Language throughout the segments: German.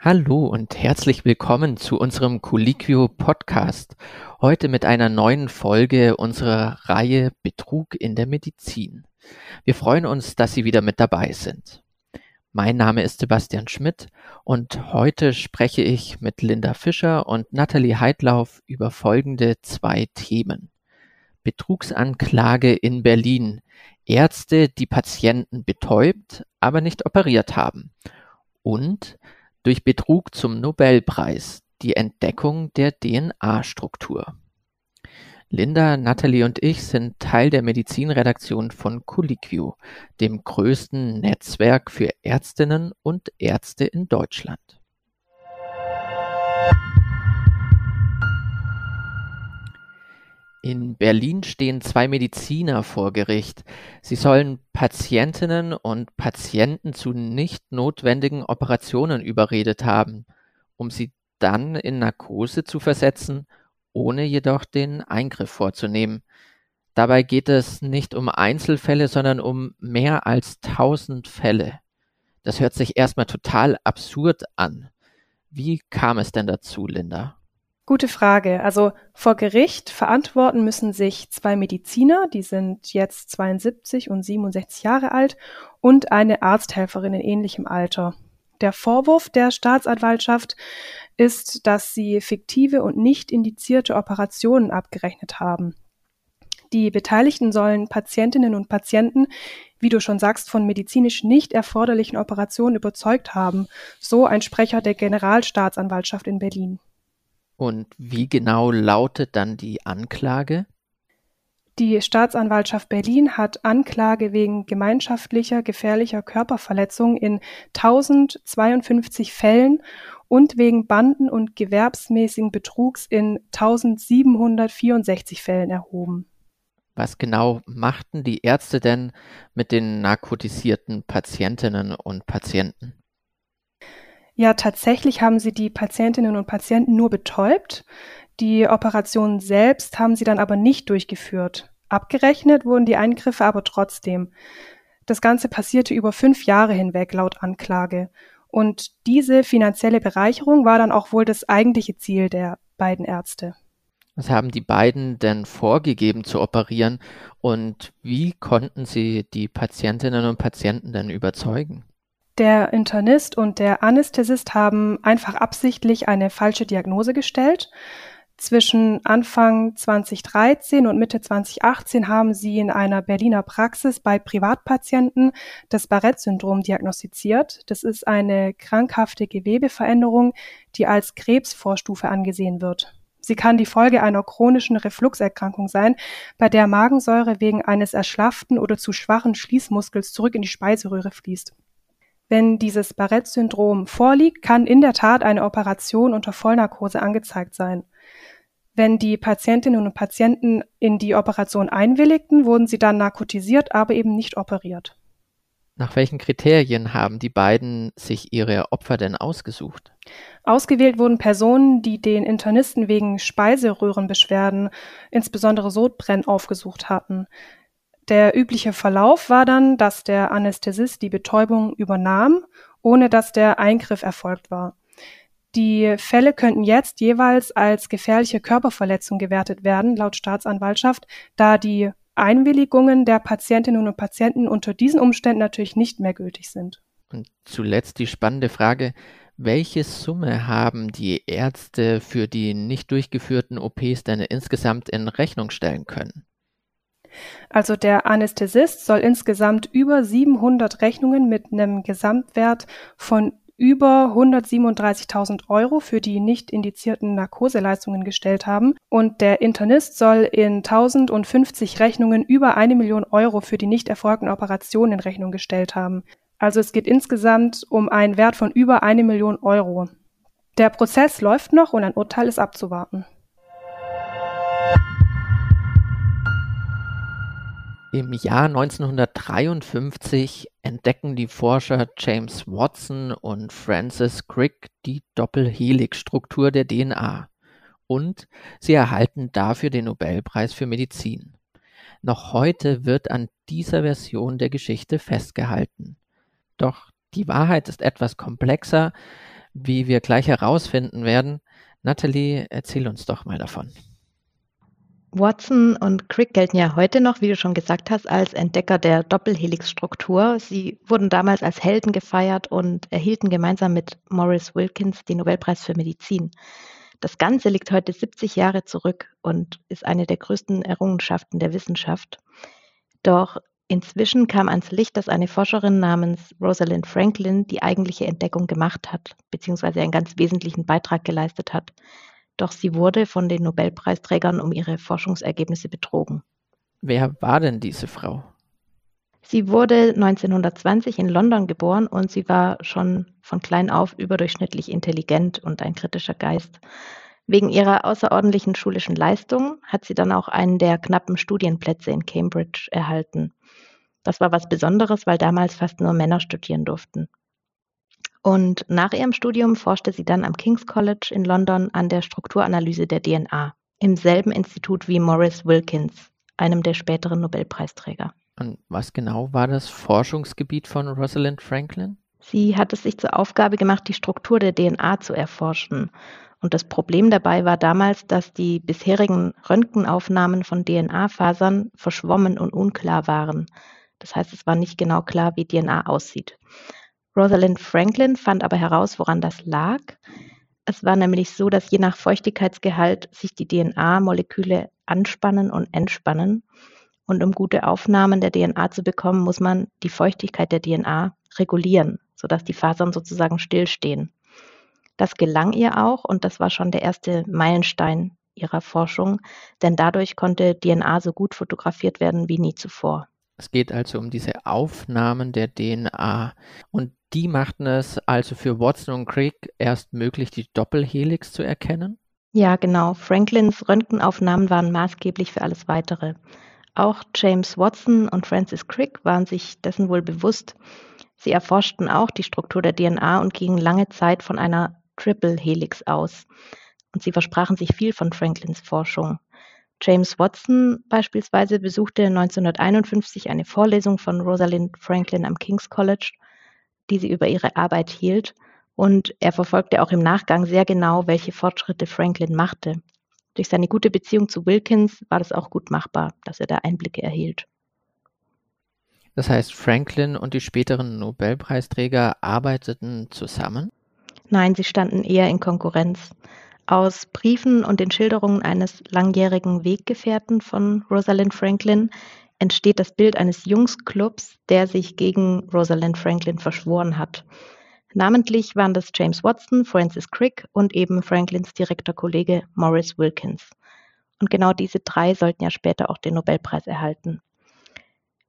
Hallo und herzlich willkommen zu unserem Colliquio Podcast. Heute mit einer neuen Folge unserer Reihe Betrug in der Medizin. Wir freuen uns, dass Sie wieder mit dabei sind. Mein Name ist Sebastian Schmidt und heute spreche ich mit Linda Fischer und Nathalie Heidlauf über folgende zwei Themen. Betrugsanklage in Berlin. Ärzte, die Patienten betäubt, aber nicht operiert haben. Und durch Betrug zum Nobelpreis, die Entdeckung der DNA-Struktur. Linda, Natalie und ich sind Teil der Medizinredaktion von Colliquio, dem größten Netzwerk für Ärztinnen und Ärzte in Deutschland. In Berlin stehen zwei Mediziner vor Gericht. Sie sollen Patientinnen und Patienten zu nicht notwendigen Operationen überredet haben, um sie dann in Narkose zu versetzen, ohne jedoch den Eingriff vorzunehmen. Dabei geht es nicht um Einzelfälle, sondern um mehr als tausend Fälle. Das hört sich erstmal total absurd an. Wie kam es denn dazu, Linda? Gute Frage. Also vor Gericht verantworten müssen sich zwei Mediziner, die sind jetzt 72 und 67 Jahre alt, und eine Arzthelferin in ähnlichem Alter. Der Vorwurf der Staatsanwaltschaft ist, dass sie fiktive und nicht indizierte Operationen abgerechnet haben. Die Beteiligten sollen Patientinnen und Patienten, wie du schon sagst, von medizinisch nicht erforderlichen Operationen überzeugt haben, so ein Sprecher der Generalstaatsanwaltschaft in Berlin. Und wie genau lautet dann die Anklage? Die Staatsanwaltschaft Berlin hat Anklage wegen gemeinschaftlicher gefährlicher Körperverletzung in 1052 Fällen und wegen Banden- und gewerbsmäßigen Betrugs in 1764 Fällen erhoben. Was genau machten die Ärzte denn mit den narkotisierten Patientinnen und Patienten? Ja, tatsächlich haben sie die Patientinnen und Patienten nur betäubt. Die Operationen selbst haben sie dann aber nicht durchgeführt. Abgerechnet wurden die Eingriffe aber trotzdem. Das Ganze passierte über fünf Jahre hinweg laut Anklage. Und diese finanzielle Bereicherung war dann auch wohl das eigentliche Ziel der beiden Ärzte. Was haben die beiden denn vorgegeben zu operieren und wie konnten sie die Patientinnen und Patienten denn überzeugen? Der Internist und der Anästhesist haben einfach absichtlich eine falsche Diagnose gestellt. Zwischen Anfang 2013 und Mitte 2018 haben sie in einer Berliner Praxis bei Privatpatienten das Barrett-Syndrom diagnostiziert. Das ist eine krankhafte Gewebeveränderung, die als Krebsvorstufe angesehen wird. Sie kann die Folge einer chronischen Refluxerkrankung sein, bei der Magensäure wegen eines erschlafften oder zu schwachen Schließmuskels zurück in die Speiseröhre fließt. Wenn dieses Barrett-Syndrom vorliegt, kann in der Tat eine Operation unter Vollnarkose angezeigt sein. Wenn die Patientinnen und Patienten in die Operation einwilligten, wurden sie dann narkotisiert, aber eben nicht operiert. Nach welchen Kriterien haben die beiden sich ihre Opfer denn ausgesucht? Ausgewählt wurden Personen, die den Internisten wegen Speiseröhrenbeschwerden, insbesondere Sodbrennen, aufgesucht hatten. Der übliche Verlauf war dann, dass der Anästhesist die Betäubung übernahm, ohne dass der Eingriff erfolgt war. Die Fälle könnten jetzt jeweils als gefährliche Körperverletzung gewertet werden, laut Staatsanwaltschaft, da die Einwilligungen der Patientinnen und Patienten unter diesen Umständen natürlich nicht mehr gültig sind. Und zuletzt die spannende Frage, welche Summe haben die Ärzte für die nicht durchgeführten OPs denn insgesamt in Rechnung stellen können? Also der Anästhesist soll insgesamt über 700 Rechnungen mit einem Gesamtwert von über 137.000 Euro für die nicht indizierten Narkoseleistungen gestellt haben und der Internist soll in 1050 Rechnungen über eine Million Euro für die nicht erfolgten Operationen in Rechnung gestellt haben. Also es geht insgesamt um einen Wert von über eine Million Euro. Der Prozess läuft noch und ein Urteil ist abzuwarten. Im Jahr 1953 entdecken die Forscher James Watson und Francis Crick die Doppelhelix-Struktur der DNA und sie erhalten dafür den Nobelpreis für Medizin. Noch heute wird an dieser Version der Geschichte festgehalten. Doch die Wahrheit ist etwas komplexer. wie wir gleich herausfinden werden. Natalie, erzähl uns doch mal davon. Watson und Crick gelten ja heute noch, wie du schon gesagt hast, als Entdecker der Doppelhelix-Struktur. Sie wurden damals als Helden gefeiert und erhielten gemeinsam mit Maurice Wilkins den Nobelpreis für Medizin. Das Ganze liegt heute 70 Jahre zurück und ist eine der größten Errungenschaften der Wissenschaft. Doch inzwischen kam ans Licht, dass eine Forscherin namens Rosalind Franklin die eigentliche Entdeckung gemacht hat, beziehungsweise einen ganz wesentlichen Beitrag geleistet hat. Doch sie wurde von den Nobelpreisträgern um ihre Forschungsergebnisse betrogen. Wer war denn diese Frau? Sie wurde 1920 in London geboren und sie war schon von klein auf überdurchschnittlich intelligent und ein kritischer Geist. Wegen ihrer außerordentlichen schulischen Leistung hat sie dann auch einen der knappen Studienplätze in Cambridge erhalten. Das war was Besonderes, weil damals fast nur Männer studieren durften. Und nach ihrem Studium forschte sie dann am King's College in London an der Strukturanalyse der DNA, im selben Institut wie Maurice Wilkins, einem der späteren Nobelpreisträger. Und was genau war das Forschungsgebiet von Rosalind Franklin? Sie hat es sich zur Aufgabe gemacht, die Struktur der DNA zu erforschen. Und das Problem dabei war damals, dass die bisherigen Röntgenaufnahmen von DNA-Fasern verschwommen und unklar waren. Das heißt, es war nicht genau klar, wie DNA aussieht. Rosalind Franklin fand aber heraus, woran das lag. Es war nämlich so, dass je nach Feuchtigkeitsgehalt sich die DNA-Moleküle anspannen und entspannen. Und um gute Aufnahmen der DNA zu bekommen, muss man die Feuchtigkeit der DNA regulieren, sodass die Fasern sozusagen stillstehen. Das gelang ihr auch und das war schon der erste Meilenstein ihrer Forschung, denn dadurch konnte DNA so gut fotografiert werden wie nie zuvor. Es geht also um diese Aufnahmen der DNA. Und die machten es also für Watson und Crick erst möglich, die Doppelhelix zu erkennen? Ja, genau. Franklins Röntgenaufnahmen waren maßgeblich für alles Weitere. Auch James Watson und Francis Crick waren sich dessen wohl bewusst. Sie erforschten auch die Struktur der DNA und gingen lange Zeit von einer Triple Helix aus. Und sie versprachen sich viel von Franklins Forschung. James Watson beispielsweise besuchte 1951 eine Vorlesung von Rosalind Franklin am King's College, die sie über ihre Arbeit hielt, und er verfolgte auch im Nachgang sehr genau, welche Fortschritte Franklin machte. Durch seine gute Beziehung zu Wilkins war das auch gut machbar, dass er da Einblicke erhielt. Das heißt, Franklin und die späteren Nobelpreisträger arbeiteten zusammen? Nein, sie standen eher in Konkurrenz. Aus Briefen und den Schilderungen eines langjährigen Weggefährten von Rosalind Franklin entsteht das Bild eines Jungsclubs, der sich gegen Rosalind Franklin verschworen hat. Namentlich waren das James Watson, Francis Crick und eben Franklins direkter Kollege Maurice Wilkins. Und genau diese drei sollten ja später auch den Nobelpreis erhalten.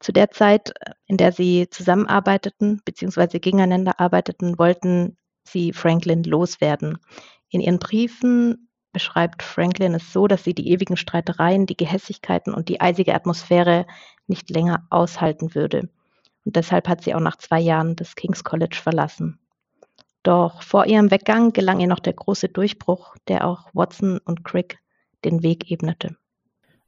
Zu der Zeit, in der sie zusammenarbeiteten bzw. gegeneinander arbeiteten, wollten sie Franklin loswerden. In ihren Briefen beschreibt Franklin es so, dass sie die ewigen Streitereien, die Gehässigkeiten und die eisige Atmosphäre nicht länger aushalten würde. Und deshalb hat sie auch nach zwei Jahren das King's College verlassen. Doch vor ihrem Weggang gelang ihr noch der große Durchbruch, der auch Watson und Crick den Weg ebnete.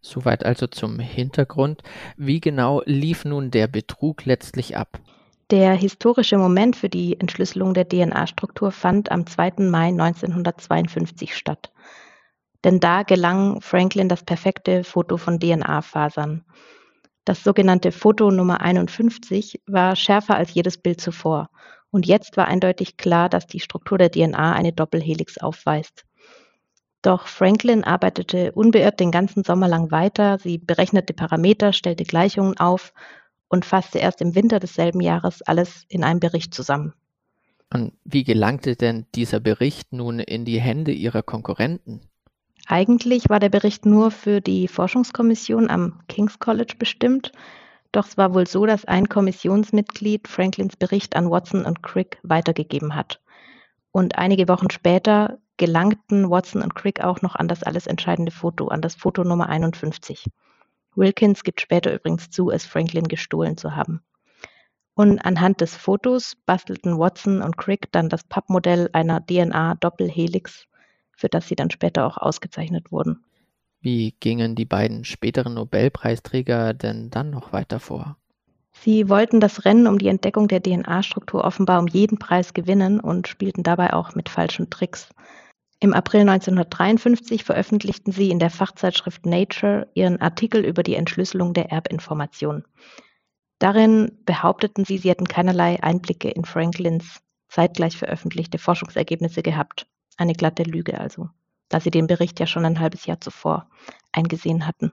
Soweit also zum Hintergrund. Wie genau lief nun der Betrug letztlich ab? Der historische Moment für die Entschlüsselung der DNA-Struktur fand am 2. Mai 1952 statt. Denn da gelang Franklin das perfekte Foto von DNA-Fasern. Das sogenannte Foto Nummer 51 war schärfer als jedes Bild zuvor. Und jetzt war eindeutig klar, dass die Struktur der DNA eine Doppelhelix aufweist. Doch Franklin arbeitete unbeirrt den ganzen Sommer lang weiter. Sie berechnete Parameter, stellte Gleichungen auf und fasste erst im Winter desselben Jahres alles in einem Bericht zusammen. Und wie gelangte denn dieser Bericht nun in die Hände ihrer Konkurrenten? Eigentlich war der Bericht nur für die Forschungskommission am King's College bestimmt, doch es war wohl so, dass ein Kommissionsmitglied Franklins Bericht an Watson und Crick weitergegeben hat. Und einige Wochen später gelangten Watson und Crick auch noch an das alles entscheidende Foto, an das Foto Nummer 51. Wilkins gibt später übrigens zu, es Franklin gestohlen zu haben. Und anhand des Fotos bastelten Watson und Crick dann das Pappmodell einer DNA-Doppelhelix, für das sie dann später auch ausgezeichnet wurden. Wie gingen die beiden späteren Nobelpreisträger denn dann noch weiter vor? Sie wollten das Rennen um die Entdeckung der DNA-Struktur offenbar um jeden Preis gewinnen und spielten dabei auch mit falschen Tricks. Im April 1953 veröffentlichten sie in der Fachzeitschrift Nature ihren Artikel über die Entschlüsselung der Erbinformation. Darin behaupteten sie, sie hätten keinerlei Einblicke in Franklins zeitgleich veröffentlichte Forschungsergebnisse gehabt. Eine glatte Lüge also, da sie den Bericht ja schon ein halbes Jahr zuvor eingesehen hatten.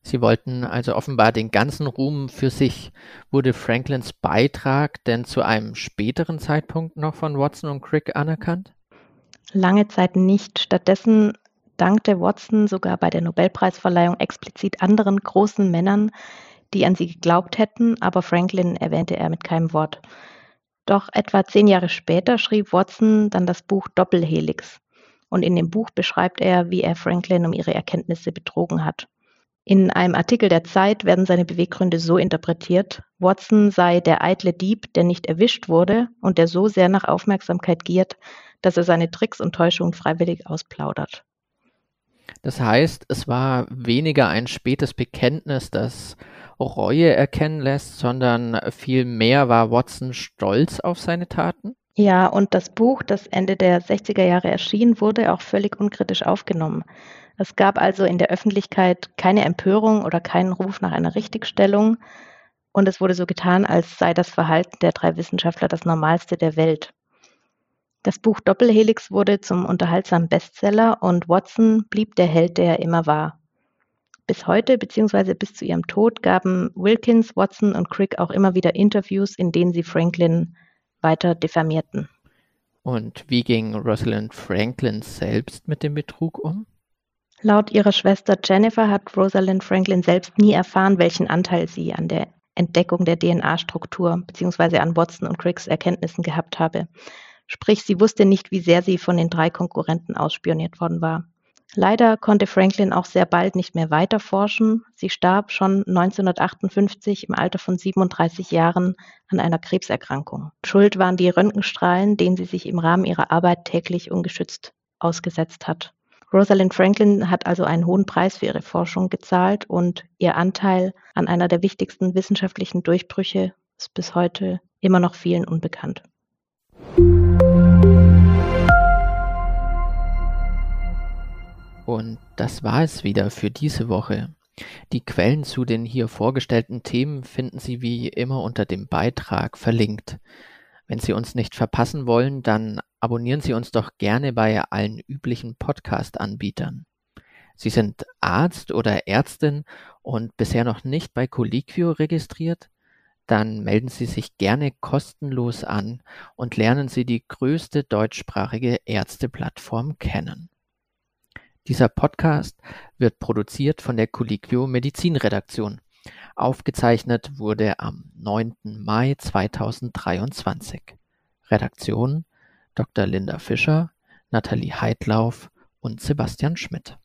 Sie wollten also offenbar den ganzen Ruhm für sich. Wurde Franklins Beitrag denn zu einem späteren Zeitpunkt noch von Watson und Crick anerkannt? Lange Zeit nicht. Stattdessen dankte Watson sogar bei der Nobelpreisverleihung explizit anderen großen Männern, die an sie geglaubt hätten, aber Franklin erwähnte er mit keinem Wort. Doch etwa zehn Jahre später schrieb Watson dann das Buch Doppelhelix. Und in dem Buch beschreibt er, wie er Franklin um ihre Erkenntnisse betrogen hat. In einem Artikel der Zeit werden seine Beweggründe so interpretiert, Watson sei der eitle Dieb, der nicht erwischt wurde und der so sehr nach Aufmerksamkeit giert, dass er seine Tricks und Täuschungen freiwillig ausplaudert. Das heißt, es war weniger ein spätes Bekenntnis, das Reue erkennen lässt, sondern vielmehr war Watson stolz auf seine Taten? Ja, und das Buch, das Ende der 60er Jahre erschien, wurde auch völlig unkritisch aufgenommen. Es gab also in der Öffentlichkeit keine Empörung oder keinen Ruf nach einer Richtigstellung. Und es wurde so getan, als sei das Verhalten der drei Wissenschaftler das Normalste der Welt. Das Buch Doppelhelix wurde zum unterhaltsamen Bestseller und Watson blieb der Held, der er immer war. Bis heute bzw. bis zu ihrem Tod gaben Wilkins, Watson und Crick auch immer wieder Interviews, in denen sie Franklin weiter diffamierten. Und wie ging Rosalind Franklin selbst mit dem Betrug um? Laut ihrer Schwester Jennifer hat Rosalind Franklin selbst nie erfahren, welchen Anteil sie an der Entdeckung der DNA-Struktur bzw. an Watson und Cricks Erkenntnissen gehabt habe. Sprich, sie wusste nicht, wie sehr sie von den drei Konkurrenten ausspioniert worden war. Leider konnte Franklin auch sehr bald nicht mehr weiter forschen. Sie starb schon 1958 im Alter von 37 Jahren an einer Krebserkrankung. Schuld waren die Röntgenstrahlen, denen sie sich im Rahmen ihrer Arbeit täglich ungeschützt ausgesetzt hat. Rosalind Franklin hat also einen hohen Preis für ihre Forschung gezahlt und ihr Anteil an einer der wichtigsten wissenschaftlichen Durchbrüche ist bis heute immer noch vielen unbekannt. Und das war es wieder für diese Woche. Die Quellen zu den hier vorgestellten Themen finden Sie wie immer unter dem Beitrag verlinkt. Wenn Sie uns nicht verpassen wollen, dann abonnieren Sie uns doch gerne bei allen üblichen Podcast-Anbietern. Sie sind Arzt oder Ärztin und bisher noch nicht bei Colliquio registriert? Dann melden Sie sich gerne kostenlos an und lernen Sie die größte deutschsprachige Ärzteplattform kennen. Dieser Podcast wird produziert von der Colliquio Medizinredaktion. Aufgezeichnet wurde am 9. Mai 2023. Redaktion Dr. Linda Fischer, Nathalie Heidlauf und Sebastian Schmidt.